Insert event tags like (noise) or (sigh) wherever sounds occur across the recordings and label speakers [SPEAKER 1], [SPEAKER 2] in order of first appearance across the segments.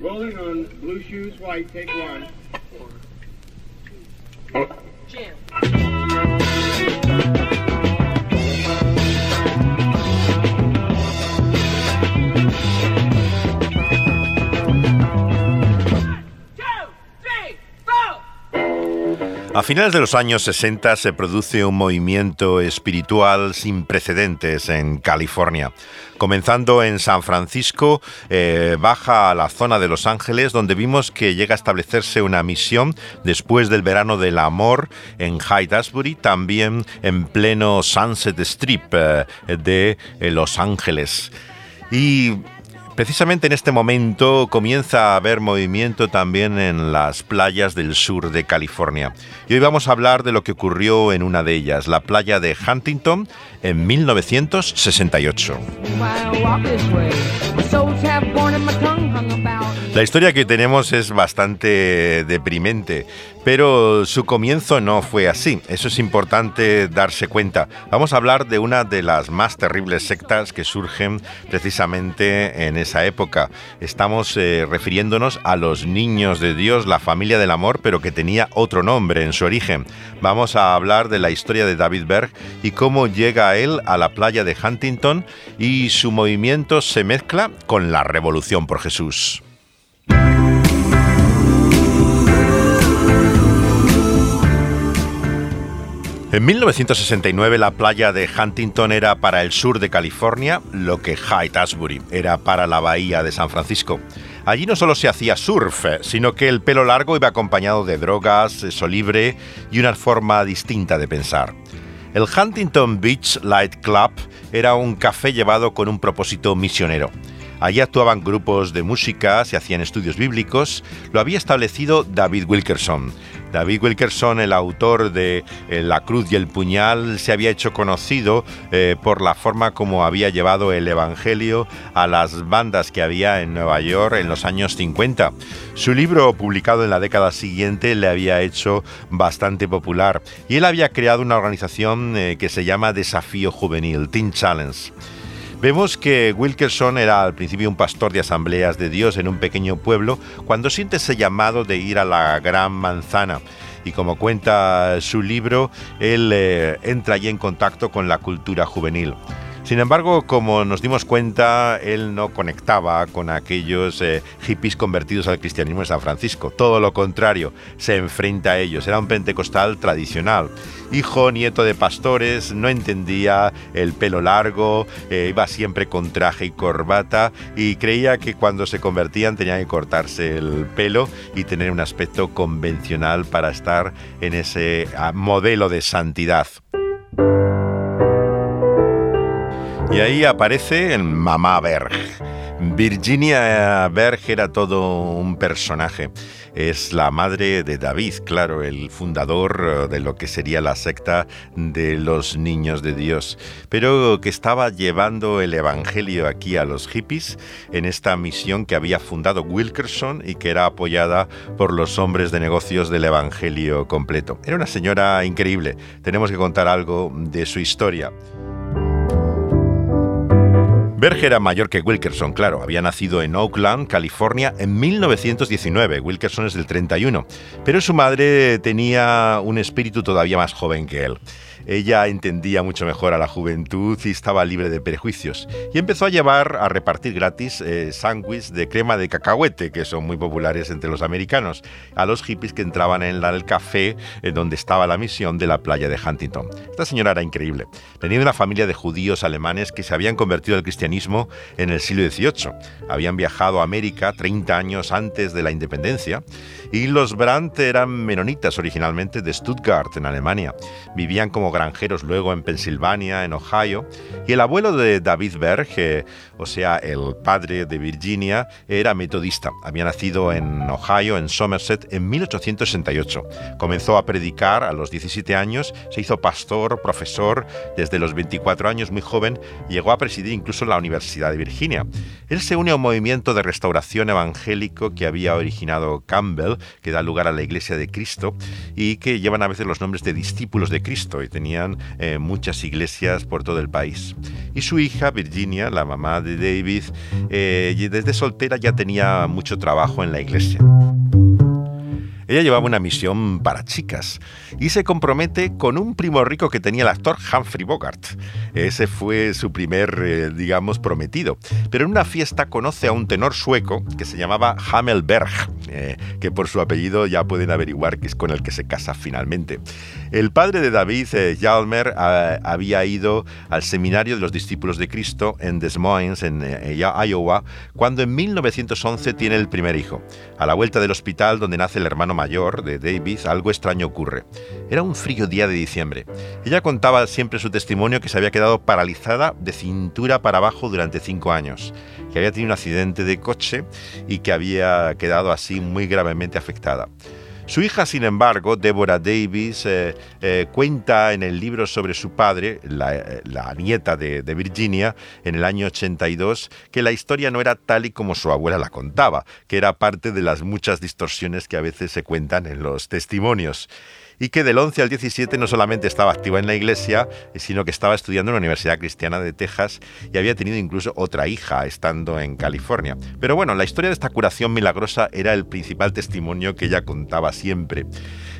[SPEAKER 1] Rolling on blue shoes, white, take one. Jam.
[SPEAKER 2] A finales de los años 60 se produce un movimiento espiritual sin precedentes en California. Comenzando en San Francisco, eh, baja a la zona de Los Ángeles, donde vimos que llega a establecerse una misión después del verano del amor en Hyde Asbury, también en pleno Sunset Strip eh, de eh, Los Ángeles. Y Precisamente en este momento comienza a haber movimiento también en las playas del sur de California. Y hoy vamos a hablar de lo que ocurrió en una de ellas, la playa de Huntington, en 1968. La historia que tenemos es bastante deprimente, pero su comienzo no fue así. Eso es importante darse cuenta. Vamos a hablar de una de las más terribles sectas que surgen precisamente en esa época. Estamos eh, refiriéndonos a los niños de Dios, la familia del amor, pero que tenía otro nombre en su origen. Vamos a hablar de la historia de David Berg y cómo llega él a la playa de Huntington y su movimiento se mezcla con la revolución por Jesús. En 1969 la playa de Huntington era para el sur de California lo que Hyde Asbury era para la bahía de San Francisco. Allí no solo se hacía surf, sino que el pelo largo iba acompañado de drogas, sexo libre y una forma distinta de pensar. El Huntington Beach Light Club era un café llevado con un propósito misionero. Allí actuaban grupos de música, se hacían estudios bíblicos, lo había establecido David Wilkerson. David Wilkerson, el autor de eh, La Cruz y el Puñal, se había hecho conocido eh, por la forma como había llevado el Evangelio a las bandas que había en Nueva York en los años 50. Su libro, publicado en la década siguiente, le había hecho bastante popular y él había creado una organización eh, que se llama Desafío Juvenil, Teen Challenge. Vemos que Wilkerson era al principio un pastor de asambleas de Dios en un pequeño pueblo cuando siente ese llamado de ir a la gran manzana y como cuenta su libro, él eh, entra allí en contacto con la cultura juvenil. Sin embargo, como nos dimos cuenta, él no conectaba con aquellos eh, hippies convertidos al cristianismo en San Francisco. Todo lo contrario, se enfrenta a ellos. Era un pentecostal tradicional. Hijo, nieto de pastores, no entendía el pelo largo, eh, iba siempre con traje y corbata y creía que cuando se convertían tenían que cortarse el pelo y tener un aspecto convencional para estar en ese ah, modelo de santidad. Y ahí aparece el Mamá Berg. Virginia Berg era todo un personaje. Es la madre de David, claro, el fundador de lo que sería la secta de los niños de Dios, pero que estaba llevando el Evangelio aquí a los hippies en esta misión que había fundado Wilkerson y que era apoyada por los hombres de negocios del Evangelio completo. Era una señora increíble. Tenemos que contar algo de su historia. Berger era mayor que Wilkerson, claro, había nacido en Oakland, California, en 1919. Wilkerson es del 31, pero su madre tenía un espíritu todavía más joven que él. Ella entendía mucho mejor a la juventud y estaba libre de prejuicios. Y empezó a llevar a repartir gratis eh, sándwiches de crema de cacahuete, que son muy populares entre los americanos, a los hippies que entraban en el café eh, donde estaba la misión de la playa de Huntington. Esta señora era increíble. Venía de una familia de judíos alemanes que se habían convertido al cristianismo en el siglo XVIII. Habían viajado a América 30 años antes de la independencia y los Brandt eran menonitas originalmente de Stuttgart, en Alemania. Vivían como granjeros luego en Pensilvania, en Ohio. Y el abuelo de David Berg, eh, o sea, el padre de Virginia, era metodista. Había nacido en Ohio, en Somerset, en 1868. Comenzó a predicar a los 17 años, se hizo pastor, profesor, desde los 24 años, muy joven, llegó a presidir incluso la Universidad de Virginia. Él se une a un movimiento de restauración evangélico que había originado Campbell que da lugar a la Iglesia de Cristo y que llevan a veces los nombres de discípulos de Cristo y tenían eh, muchas iglesias por todo el país. Y su hija, Virginia, la mamá de David, eh, desde soltera ya tenía mucho trabajo en la iglesia. Ella llevaba una misión para chicas y se compromete con un primo rico que tenía el actor Humphrey Bogart. Ese fue su primer, eh, digamos, prometido. Pero en una fiesta conoce a un tenor sueco que se llamaba Hamelberg, eh, que por su apellido ya pueden averiguar que es con el que se casa finalmente. El padre de David, eh, había ido al seminario de los discípulos de Cristo en Des Moines, en Iowa, cuando en 1911 tiene el primer hijo. A la vuelta del hospital donde nace el hermano mayor de David, algo extraño ocurre. Era un frío día de diciembre. Ella contaba siempre su testimonio que se había quedado paralizada de cintura para abajo durante cinco años, que había tenido un accidente de coche y que había quedado así muy gravemente afectada. Su hija, sin embargo, Deborah Davis, eh, eh, cuenta en el libro sobre su padre, la, nieta de, de, Virginia, en el año 82, que la historia no era tal y como su abuela la contaba, que era parte de las muchas distorsiones que a veces se cuentan en los testimonios y que del 11 al 17 no solamente estaba activa en la iglesia, sino que estaba estudiando en la Universidad Cristiana de Texas y había tenido incluso otra hija estando en California. Pero bueno, la historia de esta curación milagrosa era el principal testimonio que ella contaba siempre.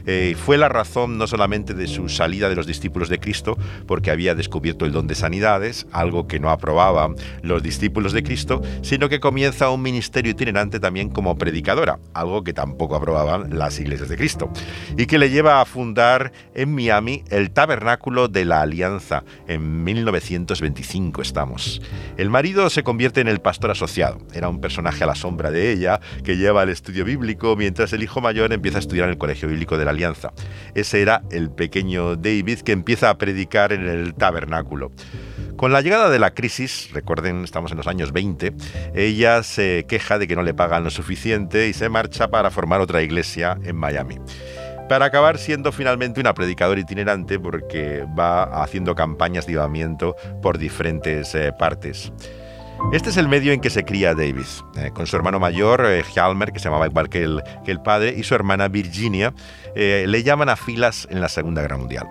[SPEAKER 2] Eh, fue la razón no solamente de su salida de los discípulos de Cristo, porque había descubierto el don de sanidades, algo que no aprobaban los discípulos de Cristo, sino que comienza un ministerio itinerante también como predicadora, algo que tampoco aprobaban las iglesias de Cristo, y que le lleva a fundar en Miami el Tabernáculo de la Alianza en 1925 estamos. El marido se convierte en el pastor asociado, era un personaje a la sombra de ella que lleva el estudio bíblico mientras el hijo mayor empieza a estudiar en el Colegio Bíblico de Alianza. Ese era el pequeño David que empieza a predicar en el tabernáculo. Con la llegada de la crisis, recuerden, estamos en los años 20, ella se queja de que no le pagan lo suficiente y se marcha para formar otra iglesia en Miami. Para acabar siendo finalmente una predicadora itinerante porque va haciendo campañas de llevamiento por diferentes eh, partes. Este es el medio en que se cría David, eh, con su hermano mayor, eh, Hjalmer, que se llamaba igual que el, padre, y su hermana Virginia, eh, le llaman a filas en la Segunda Guerra Mundial.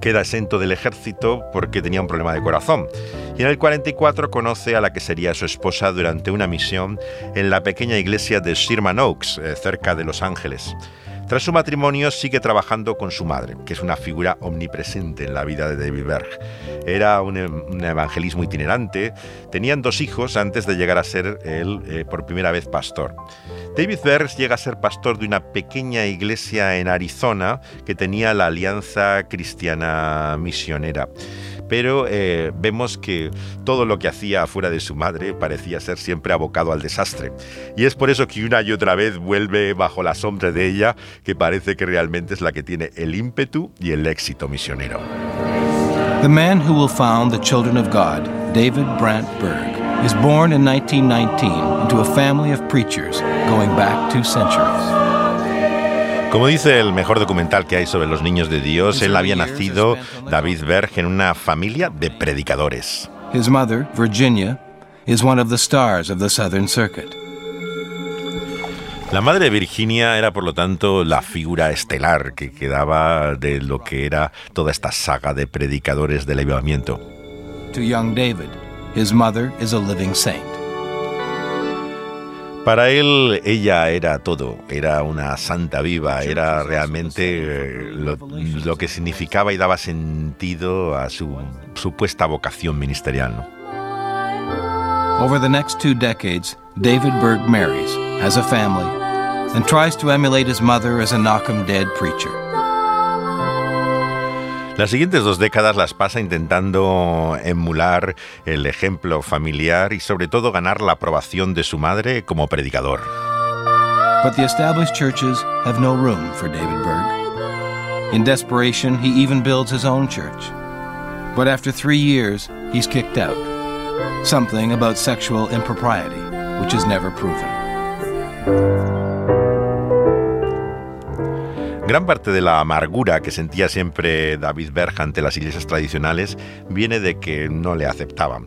[SPEAKER 2] Queda exento del ejército porque tenía un problema de corazón. Y en el 44 conoce a la que sería su esposa durante una misión en la pequeña iglesia de Sherman Oaks, cerca de Los Ángeles. Tras su matrimonio sigue trabajando con su madre, que es una figura omnipresente en la vida de David Berg. Era un, evangelismo itinerante, tenían dos hijos antes de llegar a ser él eh, por primera vez pastor. David Berg llega a ser pastor de una pequeña iglesia en Arizona que tenía la Alianza Cristiana Misionera pero eh, vemos que todo lo que hacía fuera de su madre parecía ser siempre abocado al desastre. Y es por eso que una y otra vez vuelve bajo la sombra de ella, que parece que realmente es la que tiene el ímpetu y el éxito misionero.
[SPEAKER 3] The man who will found the Children of God, David Brandt Berg, is born in 1919 into a family of preachers going back two centuries.
[SPEAKER 2] Como dice el mejor documental que hay sobre los niños de Dios, él había nacido, David Berg, en una familia de predicadores.
[SPEAKER 3] His mother, Virginia, is one of the stars of the Southern Circuit.
[SPEAKER 2] La madre de Virginia era, por lo tanto, la figura estelar que quedaba de lo que era toda esta saga de predicadores del avivamiento.
[SPEAKER 3] To young David, his mother is a living saint.
[SPEAKER 2] Para él ella era todo, era una santa viva, era realmente eh, lo, que significaba y daba sentido a su supuesta vocación ministerial.
[SPEAKER 3] Over the next two decades, David Berg marries, has a family, and tries to emulate his mother as a knock-em dead preacher.
[SPEAKER 2] Las siguientes dos décadas las pasa intentando emular el ejemplo familiar y sobre todo ganar la aprobación de su madre como predicador.
[SPEAKER 3] But the established churches have no room for David Berg. In desperation, he even builds his own church. But after three years, he's kicked out. Something about sexual impropriety, which is never proven.
[SPEAKER 2] Gran parte de la amargura que sentía siempre David Berg ante las iglesias tradicionales viene de que no le aceptaban.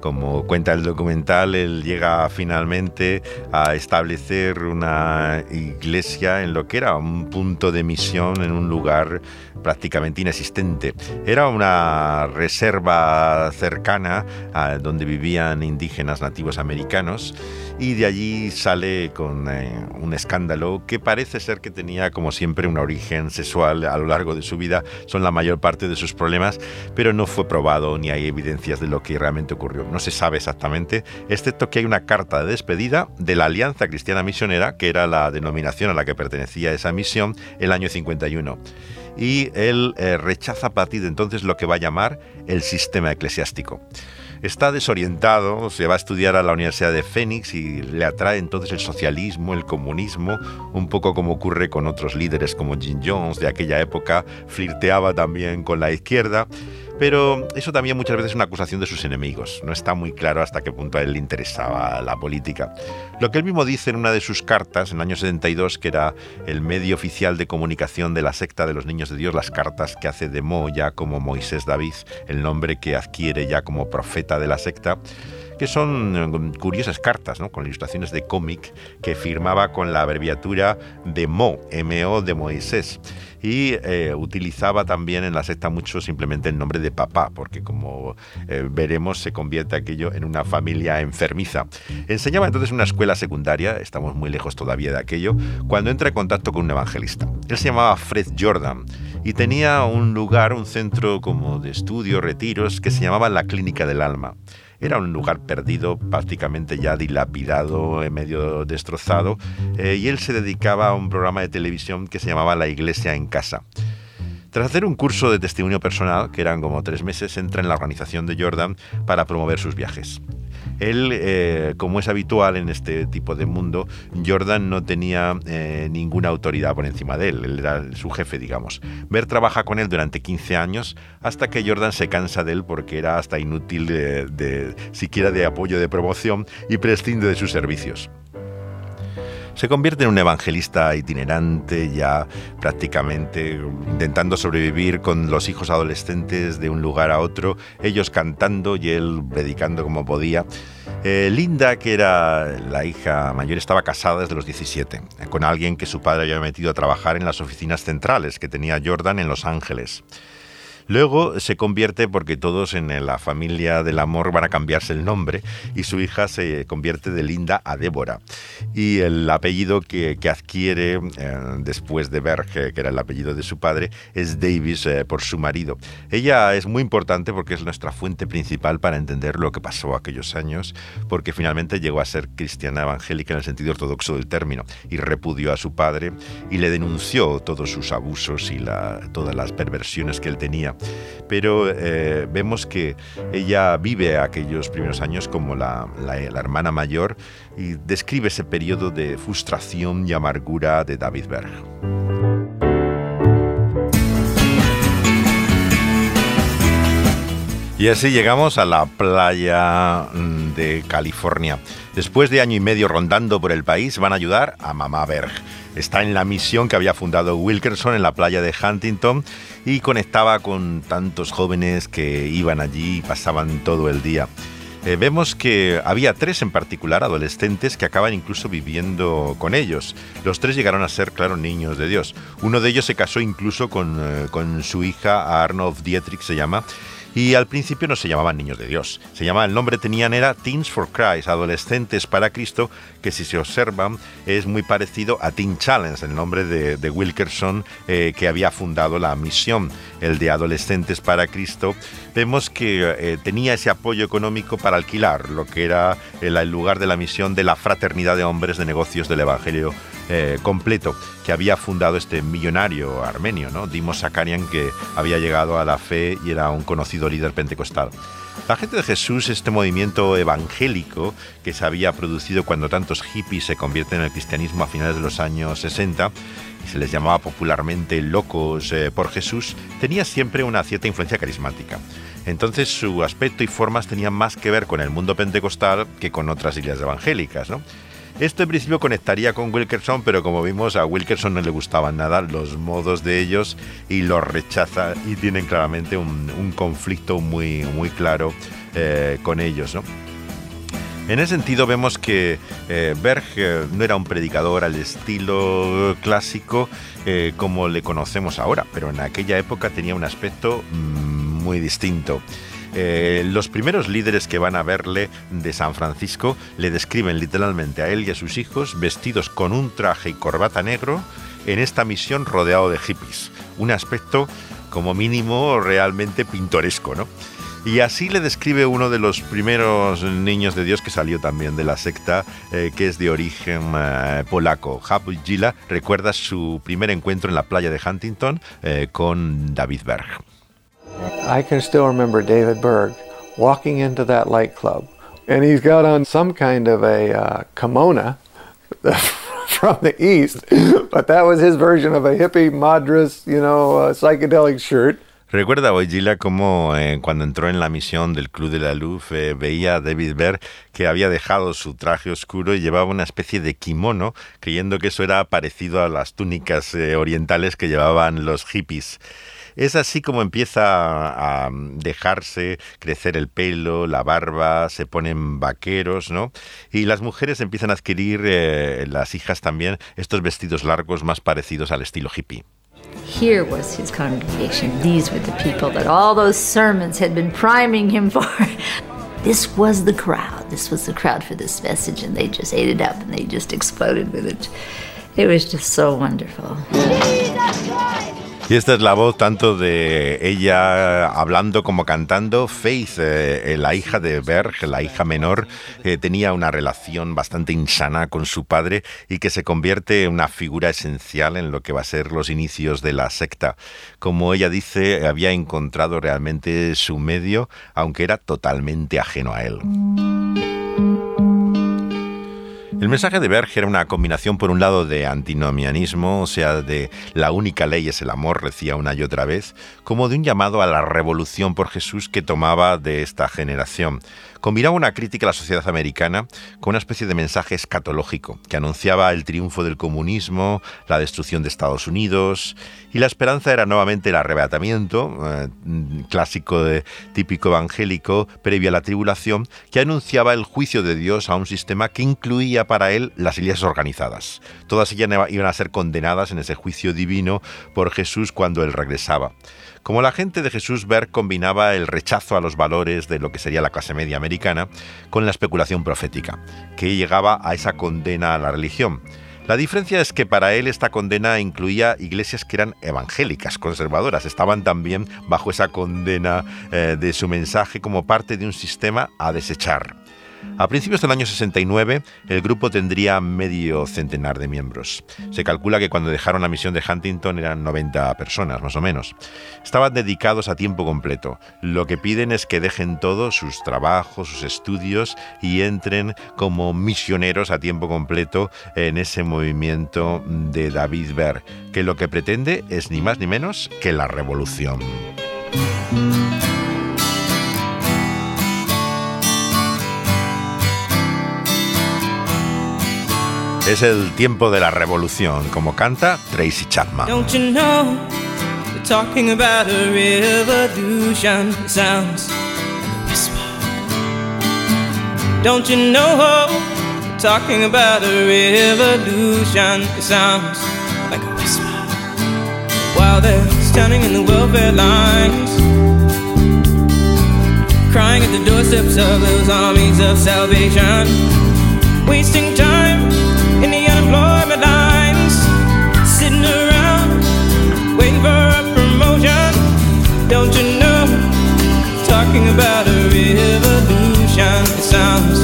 [SPEAKER 2] Como cuenta el documental, él llega finalmente a establecer una iglesia en lo que era un punto de misión en un lugar prácticamente inexistente. Era una reserva cercana a donde vivían indígenas nativos americanos y de allí sale con eh, un escándalo que parece ser que tenía como siempre un origen sexual a lo largo de su vida, son la mayor parte de sus problemas, pero no fue probado ni hay evidencias de lo que realmente ocurrió. No se sabe exactamente, excepto que hay una carta de despedida de la Alianza Cristiana Misionera, que era la denominación a la que pertenecía esa misión, el año 51 y él eh, rechaza a partir de entonces lo que va a llamar el sistema eclesiástico. Está desorientado, se va a estudiar a la Universidad de Phoenix y le atrae entonces el socialismo, el comunismo, un poco como ocurre con otros líderes como Jim Jones de aquella época, flirteaba también con la izquierda pero eso también muchas veces es una acusación de sus enemigos. No está muy claro hasta qué punto a él le interesaba la política. Lo que él mismo dice en una de sus cartas, en el año 72, que era el medio oficial de comunicación de la secta de los niños de Dios, las cartas que hace de Mo ya como Moisés David, el nombre que adquiere ya como profeta de la secta, que son eh, curiosas cartas, ¿no? con ilustraciones de cómic que firmaba con la abreviatura de Mo, M-O de Moisés y eh, utilizaba también en la secta mucho simplemente el nombre de papá, porque como eh, veremos se convierte aquello en una familia enfermiza. Enseñaba entonces en una escuela secundaria, estamos muy lejos todavía de aquello, cuando entra en contacto con un evangelista. Él se llamaba Fred Jordan y tenía un lugar, un centro como de estudio, retiros, que se llamaba la Clínica del Alma. Era un lugar perdido, prácticamente ya dilapidado, medio destrozado, eh, y él se dedicaba a un programa de televisión que se llamaba La Iglesia en Casa. Tras hacer un curso de testimonio personal, que eran como tres meses, entra en la organización de Jordan para promover sus viajes. Él, eh, como es habitual en este tipo de mundo, Jordan no tenía eh, ninguna autoridad por encima de él, él era su jefe, digamos. Ver trabaja con él durante 15 años hasta que Jordan se cansa de él porque era hasta inútil de, siquiera de apoyo de promoción y prescinde de sus servicios. Se convierte en un evangelista itinerante, ya prácticamente intentando sobrevivir con los hijos adolescentes de un lugar a otro, ellos cantando y él predicando como podía. Eh, Linda, que era la hija mayor, estaba casada desde los 17, con alguien que su padre había metido a trabajar en las oficinas centrales que tenía Jordan en Los Ángeles. Luego se convierte porque todos en la familia del amor van a cambiarse el nombre y su hija se convierte de Linda a Débora. Y el apellido que, adquiere eh, después de Berg, que era el apellido de su padre, es Davis eh, por su marido. Ella es muy importante porque es nuestra fuente principal para entender lo que pasó aquellos años, porque finalmente llegó a ser cristiana evangélica en el sentido ortodoxo del término y repudió a su padre y le denunció todos sus abusos y todas las perversiones que él tenía pero eh, vemos que ella vive aquellos primeros años como la, hermana mayor y describe ese periodo de frustración y amargura de David Berg. Y así llegamos a la playa mm, de California. Después de año y medio rondando por el país, van a ayudar a Mamá Berg. Está en la misión que había fundado Wilkerson en la playa de Huntington y conectaba con tantos jóvenes que iban allí y pasaban todo el día. Eh, vemos que había tres en particular, adolescentes, que acaban incluso viviendo con ellos. Los tres llegaron a ser, claro, niños de Dios. Uno de ellos se casó incluso con, eh, con su hija, Arnold Dietrich se llama, y al principio no se llamaban niños de Dios. Se llamaba, el nombre tenían era Teens for Christ, adolescentes para Cristo, que si se observan es muy parecido a Teen Challenge, el nombre de, Wilkerson eh, que había fundado la misión, el de adolescentes para Cristo. Vemos que eh, tenía ese apoyo económico para alquilar lo que era el lugar de la misión de la fraternidad de hombres de negocios del Evangelio eh, completo que había fundado este millonario armenio, ¿no? Dimos Sakarian, que había llegado a la fe y era un conocido líder pentecostal. La gente de Jesús, este movimiento evangélico que se había producido cuando tantos hippies se convierten en el cristianismo a finales de los años 60, y se les llamaba popularmente locos eh, por Jesús, tenía siempre una cierta influencia carismática. Entonces su aspecto y formas tenían más que ver con el mundo pentecostal que con otras iglesias evangélicas. Esto en principio conectaría con Wilkerson, pero como vimos a Wilkerson no le gustaban nada los modos de ellos y los rechaza y tienen claramente un, conflicto muy, muy claro eh, con ellos. ¿no? En ese sentido vemos que eh, Berg eh, no era un predicador al estilo clásico como le conocemos ahora, pero en aquella época tenía un aspecto mm, muy distinto. Los primeros líderes que van a verle de San Francisco le describen literalmente a él y a sus hijos vestidos con un traje y corbata negro en esta misión rodeado de hippies. Un aspecto como mínimo realmente pintoresco, ¿no? Y así le describe uno de los primeros niños de Dios que salió también de la secta, eh, que es de origen eh, polaco. Hub Gila recuerda su primer encuentro en la playa de Huntington eh, con David Berg.
[SPEAKER 4] I can still remember David Berg walking into that light club, and he's got on some kind of a uh, kimono (laughs) from the east, but that was his version of a hippie madras, you know, uh, psychedelic shirt.
[SPEAKER 2] Recuerda Gila cómo eh, cuando entró en la misión del Club de la Luz eh, veía a David Berg que había dejado su traje oscuro y llevaba una especie de kimono, creyendo que eso era parecido a las túnicas eh, orientales que llevaban los hippies. Es así como empieza a dejarse crecer el pelo, la barba, se ponen vaqueros, ¿no? Y las mujeres empiezan a adquirir, las hijas también, estos vestidos largos más parecidos al estilo hippie.
[SPEAKER 5] Here was his congregation. These were the people that all those sermons had been priming him for. (laughs) this was the crowd. This was the crowd for this message, and they just ate it up and they just exploded with it. It was just so wonderful.
[SPEAKER 2] Y esta es la voz tanto de ella hablando como cantando. Faith, eh, la hija de Berg, la hija menor, eh, tenía una relación bastante insana con su padre y que se convierte en una figura esencial en lo que va a ser los inicios de la secta. Como ella dice, había encontrado realmente su medio, aunque era totalmente ajeno a él. El mensaje de Berg era una combinación, por un lado, de antinomianismo, o sea, de la única ley es el amor, decía una y otra vez, como de un llamado a la revolución por Jesús que tomaba de esta generación. Combinaba una crítica a la sociedad americana con una especie de mensaje escatológico que anunciaba el triunfo del comunismo, la destrucción de Estados Unidos y la esperanza era nuevamente el arrebatamiento, eh, clásico típico evangélico previo a la tribulación, que anunciaba el juicio de Dios a un sistema que incluía para él las iglesias organizadas. Todas ellas iban a ser condenadas en ese juicio divino por Jesús cuando él regresaba. Como la gente de Jesús Berg combinaba el rechazo a los valores de lo que sería la clase media americana con la especulación profética, que llegaba a esa condena a la religión. La diferencia es que para él esta condena incluía iglesias que eran evangélicas, conservadoras, estaban también bajo esa condena eh, de su mensaje como parte de un sistema a desechar. A principios del año 69, el grupo tendría medio centenar de miembros. Se calcula que cuando dejaron la misión de Huntington eran 90 personas, más o menos. Estaban dedicados a tiempo completo. Lo que piden es que dejen todos sus trabajos, sus estudios y entren como misioneros a tiempo completo en ese movimiento de David Berg, que lo que pretende es ni más ni menos que la revolución. Es el tiempo de la revolución, como canta Tracy Chapman. Don't you know, they're talking about a revolution. sounds like a whisper. Don't you know, they're talking about a revolution. It sounds like a whisper. While they're standing in the welfare lines, crying at the doorsteps of those armies of salvation, wasting time Talking about a revolution. It sounds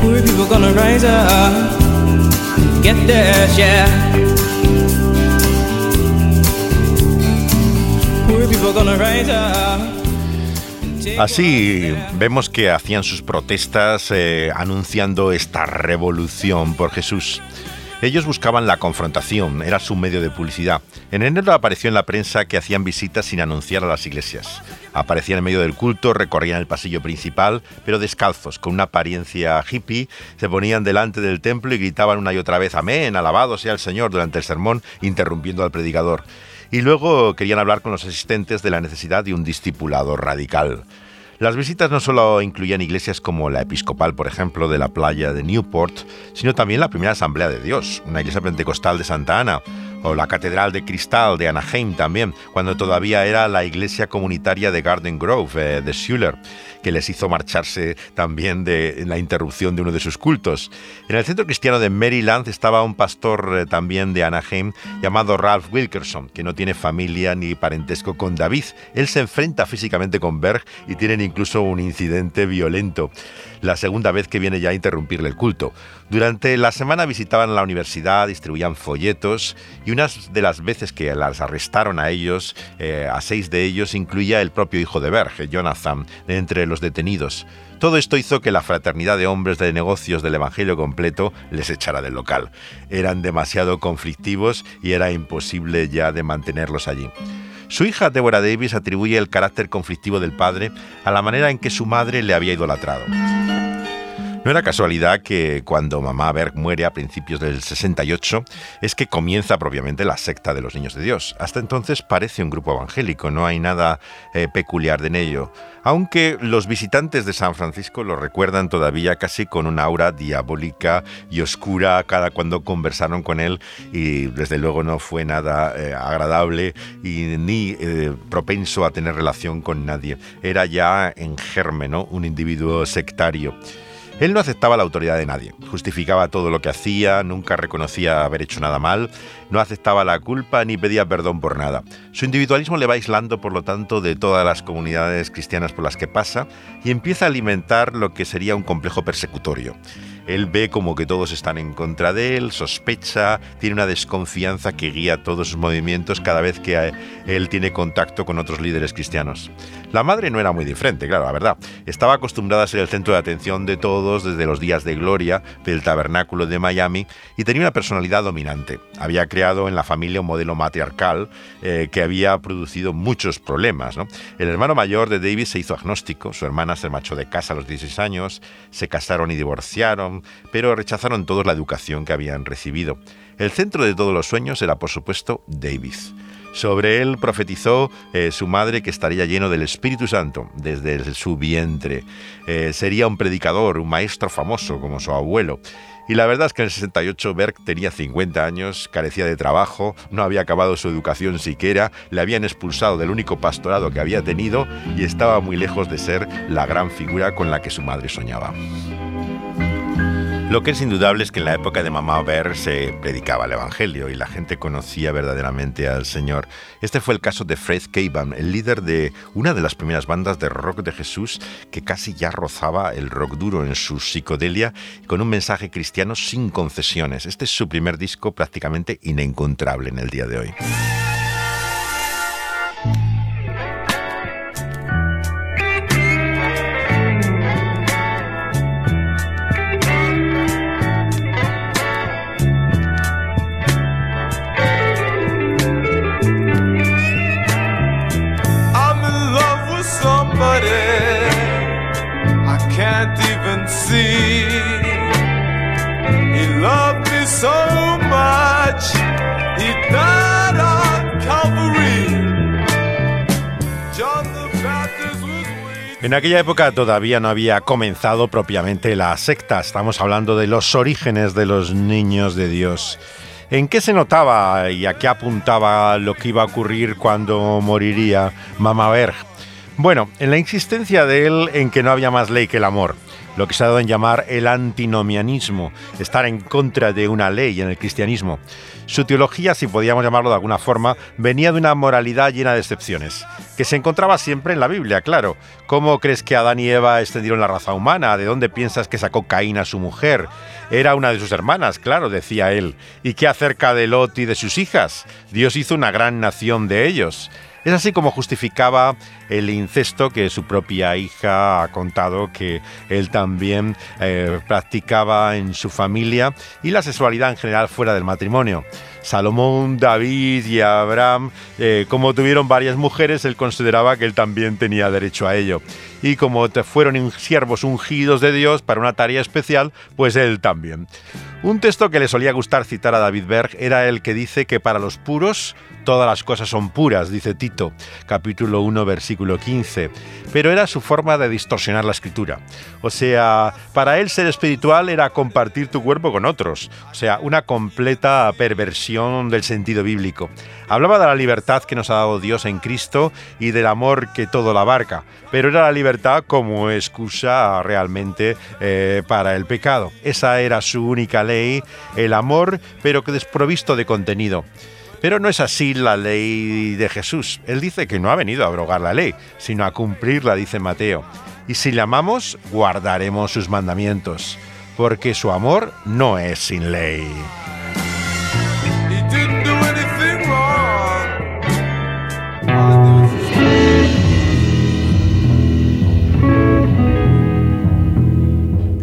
[SPEAKER 2] Poor people gonna rise up, get their share. Poor people gonna rise up. Así vemos que hacían sus protestas eh, anunciando esta revolución por Jesús. Ellos buscaban la confrontación, era su medio de publicidad. En enero apareció en la prensa que hacían visitas sin anunciar a las iglesias. Aparecían en medio del culto, recorrían el pasillo principal, pero descalzos, con una apariencia hippie, se ponían delante del templo y gritaban una y otra vez, Amén, alabado sea el Señor durante el sermón, interrumpiendo al predicador. Y luego querían hablar con los asistentes de la necesidad de un discipulado radical. Las visitas no solo incluían iglesias como la episcopal, por ejemplo, de la playa de Newport, sino también la primera Asamblea de Dios, una iglesia pentecostal de Santa Ana, o la Catedral de Cristal de Anaheim también, cuando todavía era la iglesia comunitaria de Garden Grove eh, de Schuller, que les hizo marcharse también de la interrupción de uno de sus cultos. En el centro cristiano de Maryland estaba un pastor eh, también de Anaheim llamado Ralph Wilkerson, que no tiene familia ni parentesco con David. Él se enfrenta físicamente con Berg y tienen incluso un incidente violento la segunda vez que viene ya a interrumpirle el culto. Durante la semana visitaban la universidad, distribuían folletos y unas de las veces que las arrestaron a ellos, eh, a seis de ellos, incluía el propio hijo de Berg, Jonathan, entre los detenidos. Todo esto hizo que la fraternidad de hombres de negocios del Evangelio completo les echara del local. Eran demasiado conflictivos y era imposible ya de mantenerlos allí. Su hija Deborah Davis atribuye el carácter conflictivo del padre a la manera en que su madre le había idolatrado. No era casualidad que cuando mamá Berg muere a principios del 68 es que comienza propiamente la secta de los niños de Dios. Hasta entonces parece un grupo evangélico, no hay nada eh, peculiar en ello. Aunque los visitantes de San Francisco lo recuerdan todavía casi con una aura diabólica y oscura cada cuando conversaron con él y desde luego no fue nada eh, agradable y ni eh, propenso a tener relación con nadie. Era ya en germen, un individuo sectario. Él no aceptaba la autoridad de nadie, justificaba todo lo que hacía, nunca reconocía haber hecho nada mal, no aceptaba la culpa ni pedía perdón por nada. Su individualismo le va aislando, por lo tanto, de todas las comunidades cristianas por las que pasa y empieza a alimentar lo que sería un complejo persecutorio. Él ve como que todos están en contra de él, sospecha, tiene una desconfianza que guía todos sus movimientos cada vez que eh, él tiene contacto con otros líderes cristianos. La madre no era muy diferente, claro, la verdad. Estaba acostumbrada a ser el centro de atención de todos desde los días de gloria del tabernáculo de Miami y tenía una personalidad dominante. Había creado en la familia un modelo matriarcal eh, que había producido muchos problemas. El hermano mayor de David se hizo agnóstico, su hermana se marchó de casa a los 16 años, se casaron y divorciaron, pero rechazaron todos la educación que habían recibido. El centro de todos los sueños era, por supuesto, Davis. Sobre él profetizó eh, su madre que estaría lleno del Espíritu Santo desde su vientre. Eh, sería un predicador, un maestro famoso como su abuelo. Y la verdad es que en el 68 Berg tenía 50 años, carecía de trabajo, no había acabado su educación siquiera, le habían expulsado del único pastorado que había tenido y estaba muy lejos de ser la gran figura con la que su madre soñaba. Lo que es indudable es que en la época de Mamá Ver se predicaba el Evangelio y la gente conocía verdaderamente al Señor. Este fue el caso de Fred Caban, el líder de una de las primeras bandas de rock de Jesús que casi ya rozaba el rock duro en su psicodelia con un mensaje cristiano sin concesiones. Este es su primer disco prácticamente inencontrable en el día de hoy. En aquella época todavía no había comenzado propiamente la secta, estamos hablando de los orígenes de los niños de Dios. ¿En qué se notaba y a qué apuntaba lo que iba a ocurrir cuando moriría Mama Berg? Bueno, en la insistencia de él en que no había más ley que el amor lo que se ha dado en llamar el antinomianismo, estar en contra de una ley en el cristianismo. Su teología, si podíamos llamarlo de alguna forma, venía de una moralidad llena de excepciones, que se encontraba siempre en la Biblia, claro. ¿Cómo crees que Adán y Eva extendieron la raza humana? ¿De dónde piensas que sacó Caín a su mujer? Era una de sus hermanas, claro, decía él. ¿Y qué acerca de Lot y de sus hijas? Dios hizo una gran nación de ellos. Es así como justificaba el incesto que su propia hija ha contado que él también eh, practicaba en su familia y la sexualidad en general fuera del matrimonio. Salomón, David y Abraham, eh, como tuvieron varias mujeres, él consideraba que él también tenía derecho a ello. Y como fueron siervos ungidos de Dios para una tarea especial, pues él también. Un texto que le solía gustar citar a David Berg era el que dice que para los puros todas las cosas son puras, dice Tito, capítulo 1, versículo 15. Pero era su forma de distorsionar la escritura. O sea, para él ser espiritual era compartir tu cuerpo con otros. O sea, una completa perversión del sentido bíblico. Hablaba de la libertad que nos ha dado Dios en Cristo y del amor que todo la abarca. Pero era la libertad como excusa realmente eh, para el pecado. Esa era su única ley, el amor, pero que desprovisto de contenido. Pero no es así la ley de Jesús. Él dice que no ha venido a abrogar la ley, sino a cumplirla, dice Mateo. Y si le amamos, guardaremos sus mandamientos, porque su amor no es sin ley.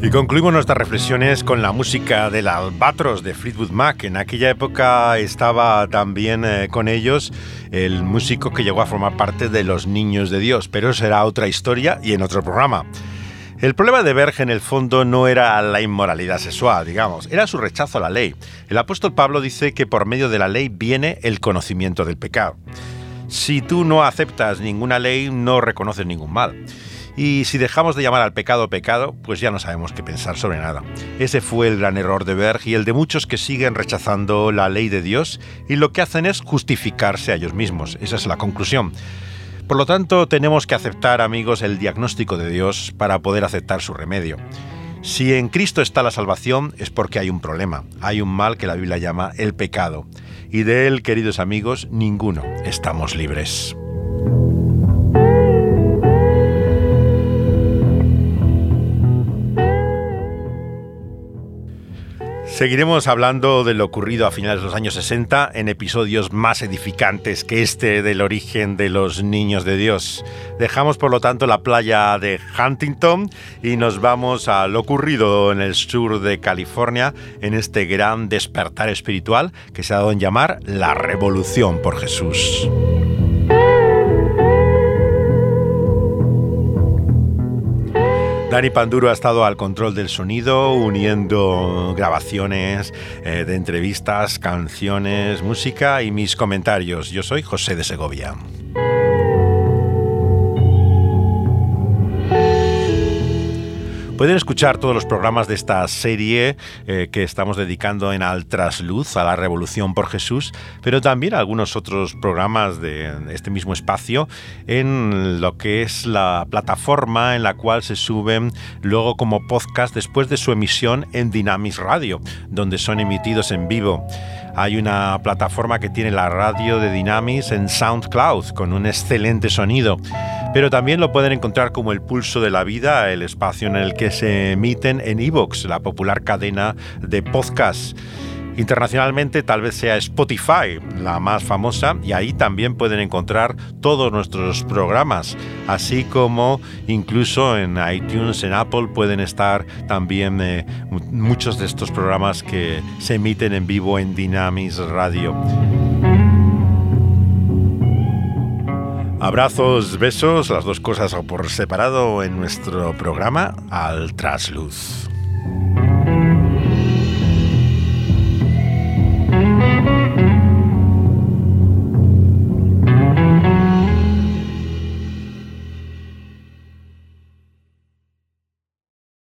[SPEAKER 2] Y concluimos nuestras reflexiones con la música del Albatros de Fleetwood Mac. En aquella época estaba también eh, con ellos el músico que llegó a formar parte de los Niños de Dios, pero será otra historia y en otro programa. El problema de Berg en el fondo no era la inmoralidad sexual, digamos, era su rechazo a la ley. El apóstol Pablo dice que por medio de la ley viene el conocimiento del pecado. Si tú no aceptas ninguna ley, no reconoces ningún mal. Y si dejamos de llamar al pecado pecado, pues ya no sabemos qué pensar sobre nada. Ese fue el gran error de Berg y el de muchos que siguen rechazando la ley de Dios y lo que hacen es justificarse a ellos mismos. Esa es la conclusión. Por lo tanto, tenemos que aceptar, amigos, el diagnóstico de Dios para poder aceptar su remedio. Si en Cristo está la salvación es porque hay un problema, hay un mal que la Biblia llama el pecado. Y de él, queridos amigos, ninguno estamos libres. Seguiremos hablando de lo ocurrido a finales de los años 60 en episodios más edificantes que este del origen de los niños de Dios. Dejamos por lo tanto la playa de Huntington y nos vamos a lo ocurrido en el sur de California en este gran despertar espiritual que se ha dado en llamar la Revolución por Jesús. Dani Panduro ha estado al control del sonido, uniendo grabaciones eh, de entrevistas, canciones, música y mis comentarios. Yo soy José de Segovia. Pueden escuchar todos los programas de esta serie eh, que estamos dedicando en Al Trasluz, a la Revolución por Jesús, pero también algunos otros programas de este mismo espacio en lo que es la plataforma en la cual se suben luego como podcast después de su emisión en Dynamis Radio, donde son emitidos en vivo. Hay una plataforma que tiene la radio de Dynamis en SoundCloud con un excelente sonido pero también lo pueden encontrar como el pulso de la vida, el espacio en el que se emiten en Evox, la popular cadena de podcasts. Internacionalmente tal vez sea Spotify la más famosa y ahí también pueden encontrar todos nuestros programas, así como incluso en iTunes, en Apple pueden estar también eh, muchos de estos programas que se emiten en vivo en Dynamis Radio. Abrazos, besos, las dos cosas por separado en nuestro programa Al Trasluz.